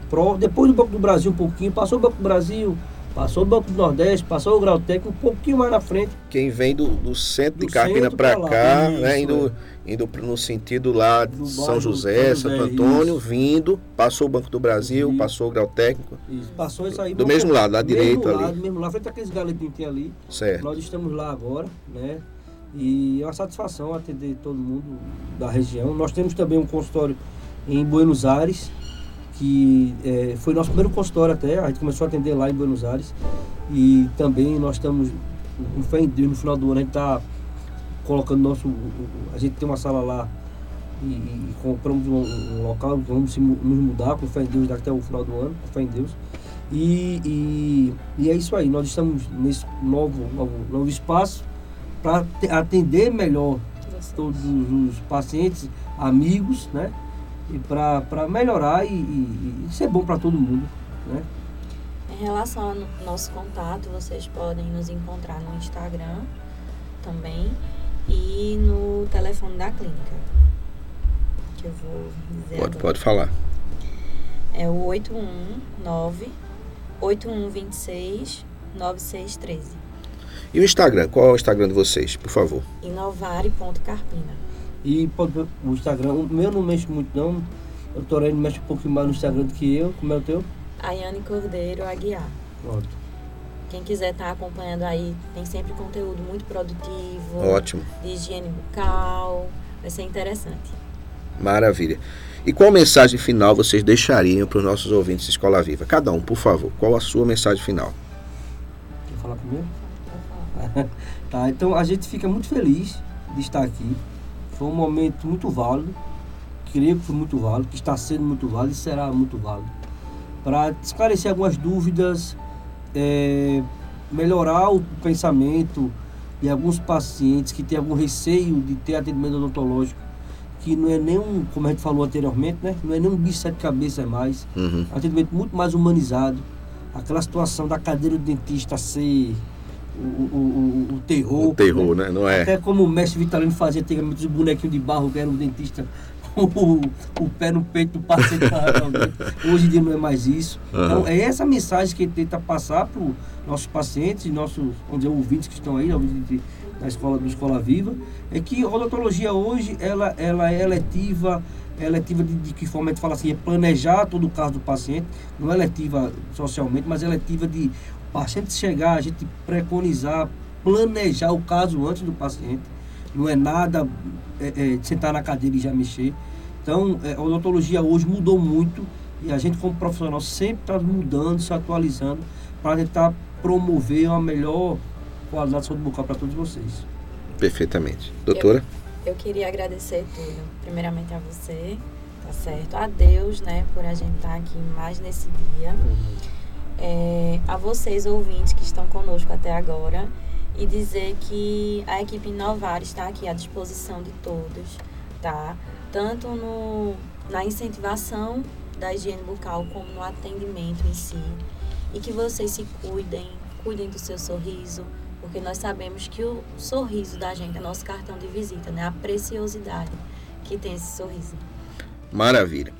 Pro, depois do Banco do Brasil um pouquinho, passou o Banco do Brasil, Passou o Banco do Nordeste, passou o Grau Técnico, um pouquinho mais na frente. Quem vem do, do centro do de Carpina para cá, isso, né, indo, é. indo no sentido lá de São José, Santo Antônio, isso. vindo, passou o Banco do Brasil, isso. passou o Grau Técnico. Isso, passou isso aí. Do mesmo lado, lá direito lado, ali. Mesmo lá, frente àqueles galetinhos que tem ali. Certo. Nós estamos lá agora, né? E é uma satisfação atender todo mundo da região. Nós temos também um consultório em Buenos Aires, que é, foi nosso primeiro consultório até, a gente começou a atender lá em Buenos Aires e também nós estamos, no Deus, no final do ano a gente está colocando nosso, a gente tem uma sala lá e, e compramos um, um, local, vamos nos mudar com fé em Deus até o final do ano, com fé em Deus. E, e, e é isso aí, nós estamos nesse novo, novo, novo espaço para atender melhor todos os pacientes, amigos, né? e para melhorar e, e, e, ser bom para todo mundo. Né? Em relação ao nosso contato, vocês podem nos encontrar no Instagram também e no telefone da clínica. Que eu vou dizer. Pode, agora. pode falar. É o 819 8126 9613. E o Instagram? Qual é o Instagram de vocês, por favor? Inovare.carpina. E pode, o Instagram, o meu não mexe muito não. O Toreno mexe um pouquinho mais no Instagram do que eu. Como é o teu? Ayane Cordeiro Aguiar. Pronto. Quem quiser estar tá acompanhando aí, tem sempre conteúdo muito produtivo. Ótimo. De higiene bucal. Vai ser interessante. Maravilha. E qual mensagem final vocês deixariam para os nossos ouvintes de Escola Viva? Cada um, por favor. Qual a sua mensagem final? Quer falar primeiro? tá, então a gente fica muito feliz de estar aqui. Foi um momento muito válido, creio que foi muito válido, que está sendo muito válido e será muito válido. Para esclarecer algumas dúvidas, é, melhorar o pensamento de alguns pacientes que têm algum receio de ter atendimento odontológico, que não é nem um, como a gente falou anteriormente, né? não é nem um bicho sete cabeças mais, uhum. atendimento muito mais humanizado. Aquela situação da cadeira do dentista ser o, o, o, terror. O terror, né? Não é? Até como o mestre Vitalino fazia antigamente os bonequinhos de barro, que era o dentista, o, o pé no peito do paciente. Hoje em dia não é mais isso. Uhum. Então, é essa mensagem que ele tenta passar para os nossos pacientes, nossos, vamos dizer, ouvintes que estão aí, ouvintes da escola do Escola Viva, é que a odontologia hoje, ela, ela é letiva, é letiva de, de que forma a gente fala assim, é planejar todo o caso do paciente, não é letiva socialmente, mas é letiva de paciente chegar, a gente preconizar, planejar o caso antes do paciente. Não é nada é, é, sentar na cadeira e já mexer. Então, é, a odontologia hoje mudou muito e a gente, como profissional, sempre está mudando, se atualizando para tentar promover uma melhor qualidade de saúde bucal para todos vocês. Perfeitamente. Doutora? Eu, eu queria agradecer tudo. Primeiramente a você, tá certo? A Deus, né, por a gente estar tá aqui mais nesse dia. É, a vocês, ouvintes, que estão conosco até agora. E dizer que a equipe Inovar está aqui à disposição de todos, tá? Tanto no, na incentivação da higiene bucal como no atendimento em si. E que vocês se cuidem, cuidem do seu sorriso, porque nós sabemos que o sorriso da gente é nosso cartão de visita, né? A preciosidade que tem esse sorriso. Maravilha.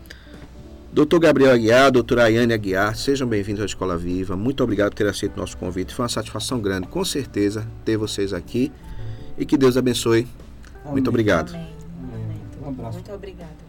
Doutor Gabriel Aguiar, doutora Ayane Aguiar, sejam bem-vindos à Escola Viva. Muito obrigado por ter aceito o nosso convite. Foi uma satisfação grande, com certeza, ter vocês aqui. E que Deus abençoe. Amém. Muito obrigado. Amém. Amém. Um abraço. Muito obrigada.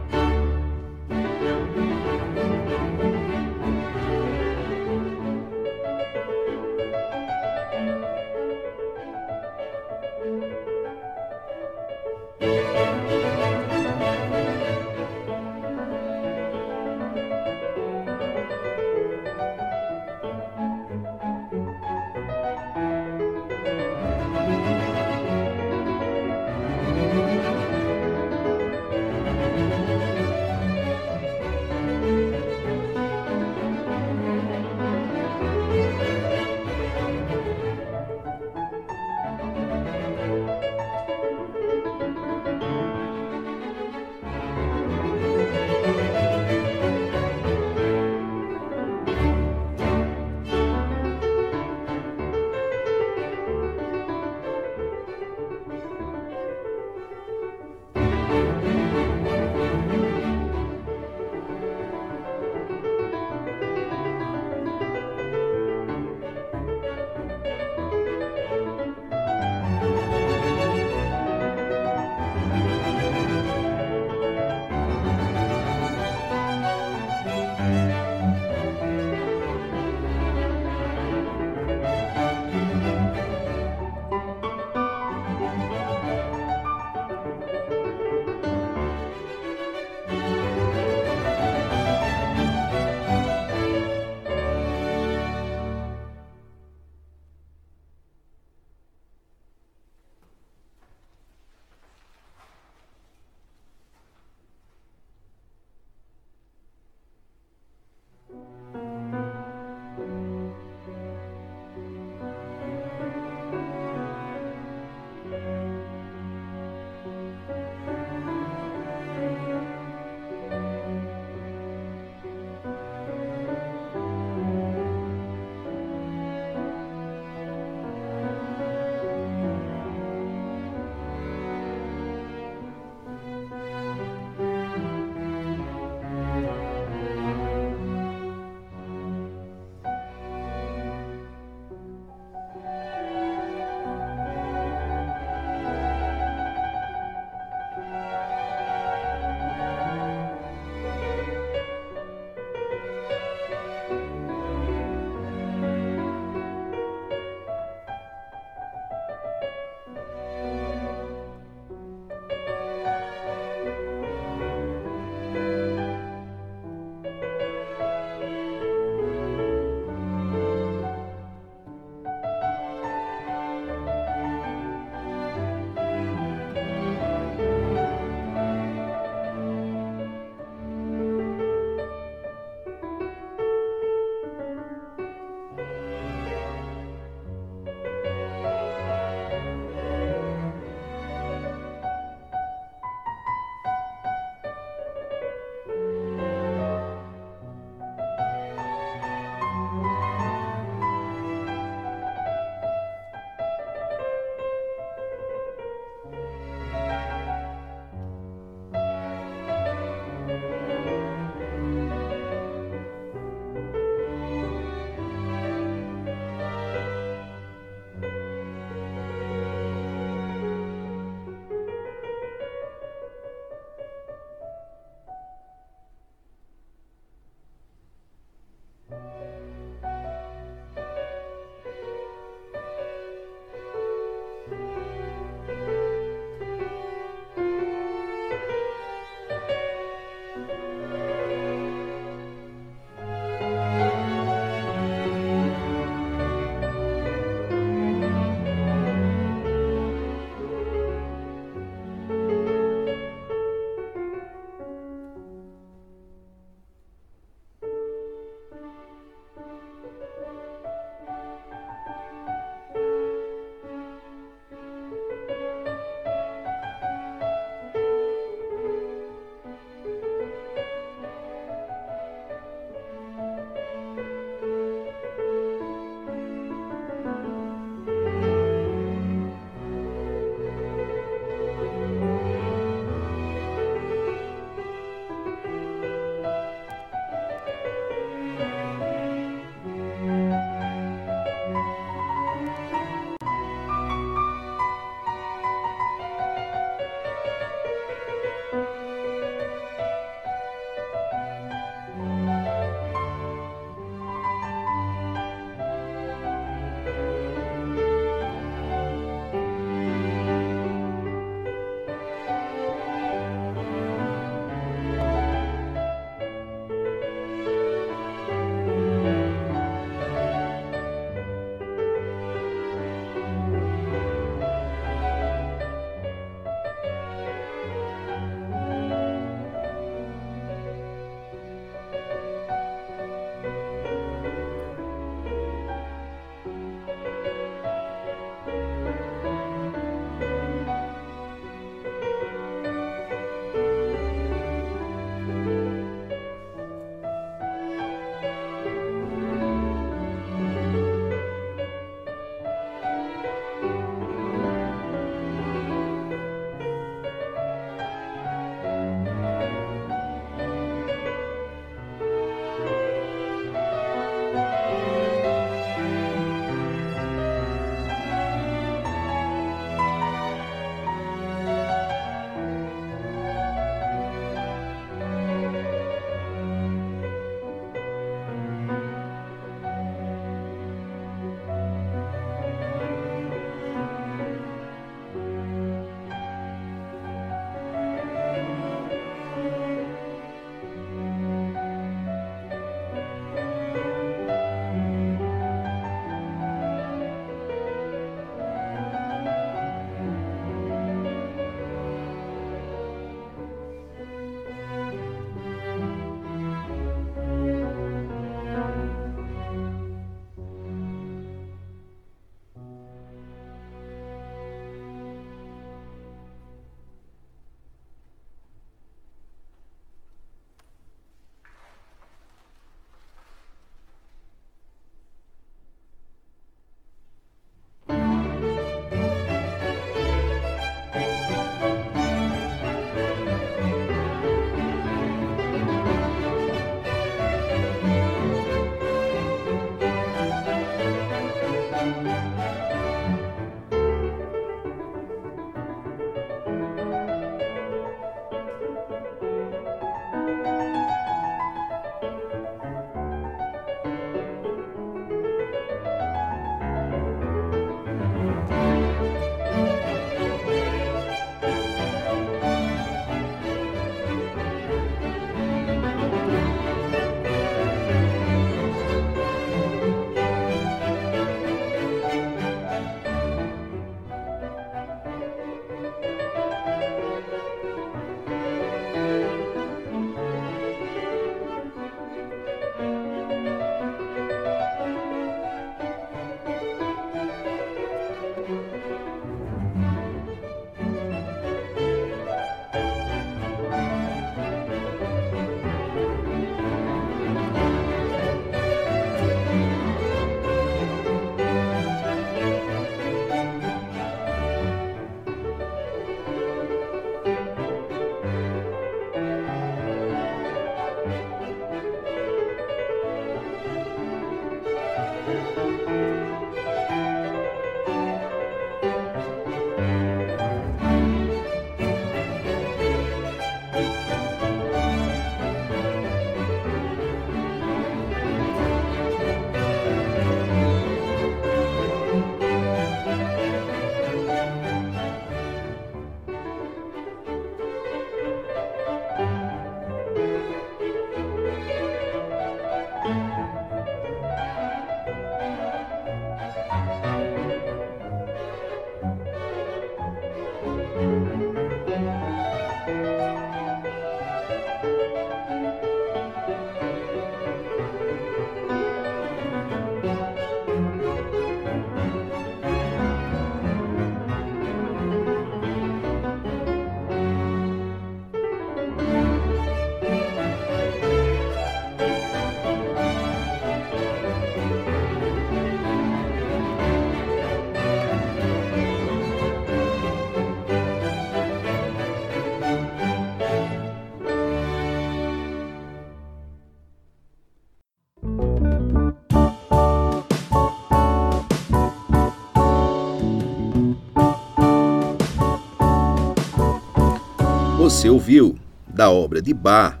ouviu da obra de Bach,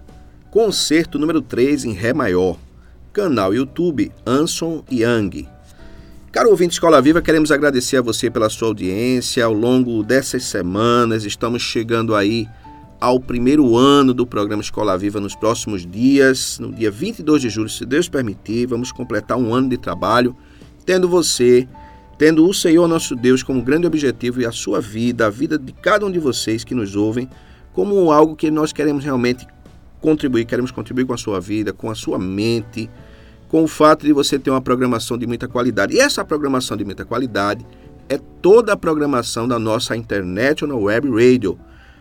concerto número 3 em Ré maior, canal YouTube Anson Young. Caro ouvinte Escola Viva, queremos agradecer a você pela sua audiência ao longo dessas semanas. Estamos chegando aí ao primeiro ano do programa Escola Viva nos próximos dias. No dia 22 de julho, se Deus permitir, vamos completar um ano de trabalho, tendo você, tendo o Senhor nosso Deus como grande objetivo e a sua vida, a vida de cada um de vocês que nos ouvem, como algo que nós queremos realmente contribuir, queremos contribuir com a sua vida, com a sua mente, com o fato de você ter uma programação de muita qualidade. E essa programação de muita qualidade é toda a programação da nossa International Web Radio,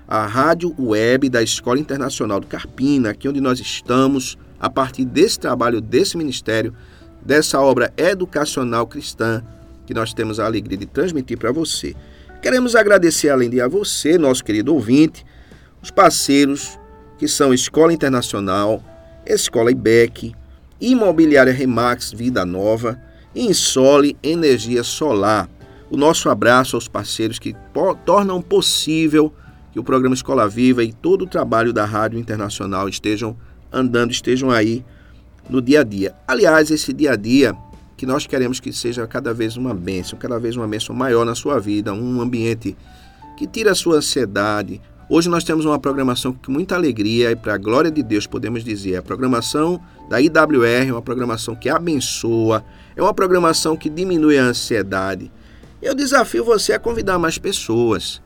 a rádio web da Escola Internacional de Carpina, aqui onde nós estamos, a partir desse trabalho, desse ministério, dessa obra educacional cristã que nós temos a alegria de transmitir para você. Queremos agradecer, além de a você, nosso querido ouvinte, os parceiros que são Escola Internacional, Escola IBEC, Imobiliária Remax Vida Nova e Insole Energia Solar. O nosso abraço aos parceiros que tornam possível que o programa Escola Viva e todo o trabalho da Rádio Internacional estejam andando, estejam aí no dia a dia. Aliás, esse dia a dia que nós queremos que seja cada vez uma bênção, cada vez uma bênção maior na sua vida, um ambiente que tira a sua ansiedade, Hoje nós temos uma programação com muita alegria e para a glória de Deus podemos dizer, a programação da IWR é uma programação que abençoa, é uma programação que diminui a ansiedade. Eu desafio você a convidar mais pessoas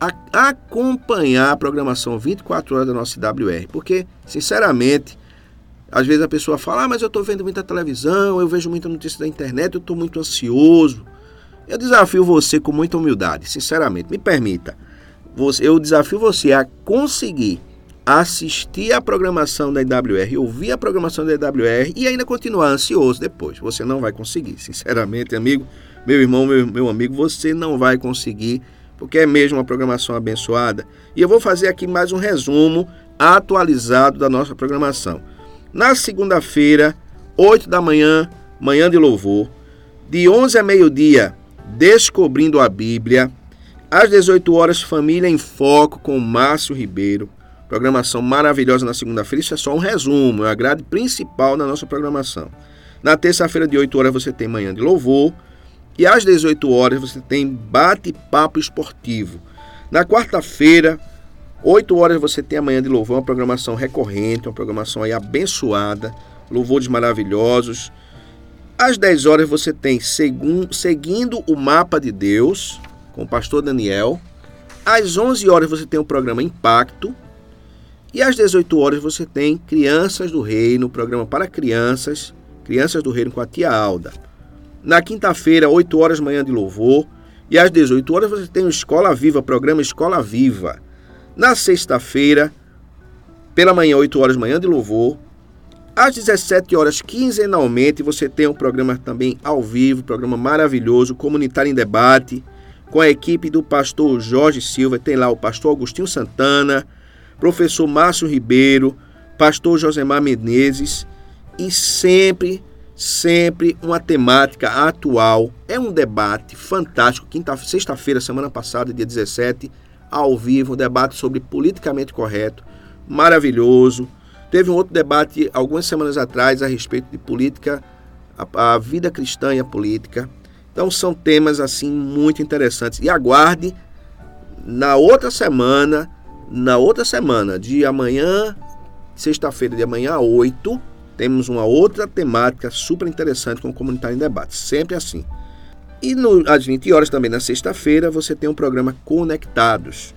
a acompanhar a programação 24 horas da nossa IWR, porque, sinceramente, às vezes a pessoa fala, ah, mas eu estou vendo muita televisão, eu vejo muita notícia da internet, eu estou muito ansioso. Eu desafio você com muita humildade, sinceramente, me permita eu desafio você a conseguir assistir a programação da IWR, ouvir a programação da IWR e ainda continuar ansioso depois. Você não vai conseguir, sinceramente, amigo, meu irmão, meu, meu amigo, você não vai conseguir, porque é mesmo uma programação abençoada. E eu vou fazer aqui mais um resumo atualizado da nossa programação. Na segunda-feira, 8 da manhã, manhã de louvor, de 11 a meio-dia, descobrindo a Bíblia, às 18 horas, Família em Foco com Márcio Ribeiro. Programação maravilhosa na segunda-feira. Isso é só um resumo, é a grade principal da nossa programação. Na terça-feira, de 8 horas, você tem Manhã de Louvor. E às 18 horas, você tem Bate-Papo Esportivo. Na quarta-feira, 8 horas, você tem Manhã de Louvor, uma programação recorrente, uma programação aí abençoada. Louvores maravilhosos. Às 10 horas, você tem Seguindo o Mapa de Deus com o pastor Daniel. Às 11 horas você tem o programa Impacto. E às 18 horas você tem Crianças do Reino, programa para crianças, Crianças do Reino com a tia Alda. Na quinta-feira, 8 horas manhã de louvor. E às 18 horas você tem o Escola Viva, programa Escola Viva. Na sexta-feira, pela manhã, 8 horas manhã de louvor. Às 17 horas, quinzenalmente, você tem um programa também ao vivo, programa maravilhoso, Comunitário em Debate com a equipe do pastor Jorge Silva, tem lá o pastor Agostinho Santana, professor Márcio Ribeiro, pastor Josemar Menezes e sempre sempre uma temática atual. É um debate fantástico. Quinta, sexta-feira, semana passada, dia 17, ao vivo, um debate sobre politicamente correto, maravilhoso. Teve um outro debate algumas semanas atrás a respeito de política, a, a vida cristã e a política. Então são temas assim muito interessantes. E aguarde na outra semana, na outra semana, de amanhã, sexta-feira de amanhã, 8, temos uma outra temática super interessante com o Comunitário em Debate. Sempre assim. E no, às 20 horas também na sexta-feira você tem um programa Conectados.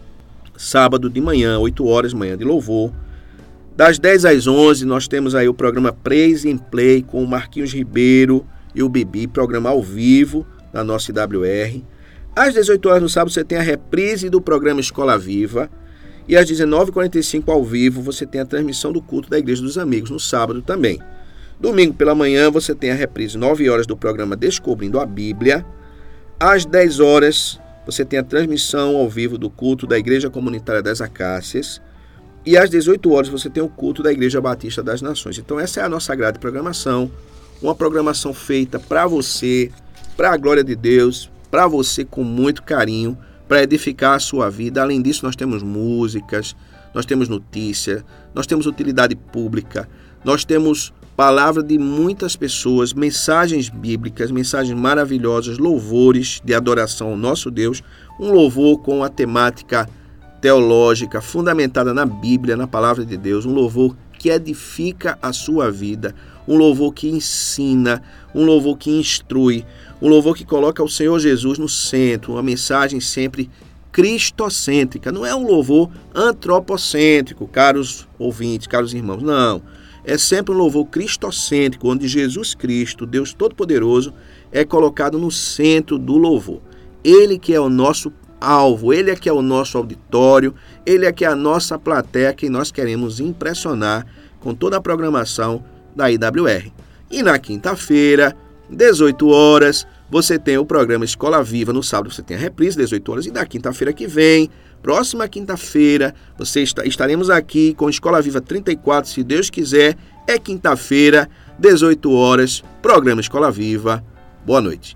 Sábado de manhã, 8 horas, manhã de louvor. Das 10 às 11 nós temos aí o programa Praise and Play com o Marquinhos Ribeiro e o Bibi, programa ao vivo na nossa IWR. Às 18 horas no sábado você tem a reprise do programa Escola Viva. E às 19h45 ao vivo você tem a transmissão do culto da Igreja dos Amigos no sábado também. Domingo pela manhã você tem a reprise 9 horas do programa Descobrindo a Bíblia. Às 10 horas você tem a transmissão ao vivo do culto da Igreja Comunitária das Acácias. E às 18 horas você tem o culto da Igreja Batista das Nações. Então essa é a nossa grade de programação, uma programação feita para você, para a glória de Deus, para você com muito carinho para edificar a sua vida. Além disso, nós temos músicas, nós temos notícia, nós temos utilidade pública, nós temos palavra de muitas pessoas, mensagens bíblicas, mensagens maravilhosas, louvores de adoração ao nosso Deus, um louvor com a temática teológica fundamentada na Bíblia, na palavra de Deus, um louvor que edifica a sua vida, um louvor que ensina, um louvor que instrui, um louvor que coloca o Senhor Jesus no centro, uma mensagem sempre cristocêntrica. Não é um louvor antropocêntrico, caros ouvintes, caros irmãos. Não. É sempre um louvor cristocêntrico, onde Jesus Cristo, Deus Todo-Poderoso, é colocado no centro do louvor. Ele que é o nosso alvo, ele é que é o nosso auditório, ele é que é a nossa plateia que nós queremos impressionar com toda a programação da IWR. E na quinta-feira, 18 horas, você tem o programa Escola Viva. No sábado você tem a reprise, 18 horas. E na quinta-feira que vem, próxima quinta-feira, você está, estaremos aqui com Escola Viva 34, se Deus quiser. É quinta-feira, 18 horas, programa Escola Viva. Boa noite.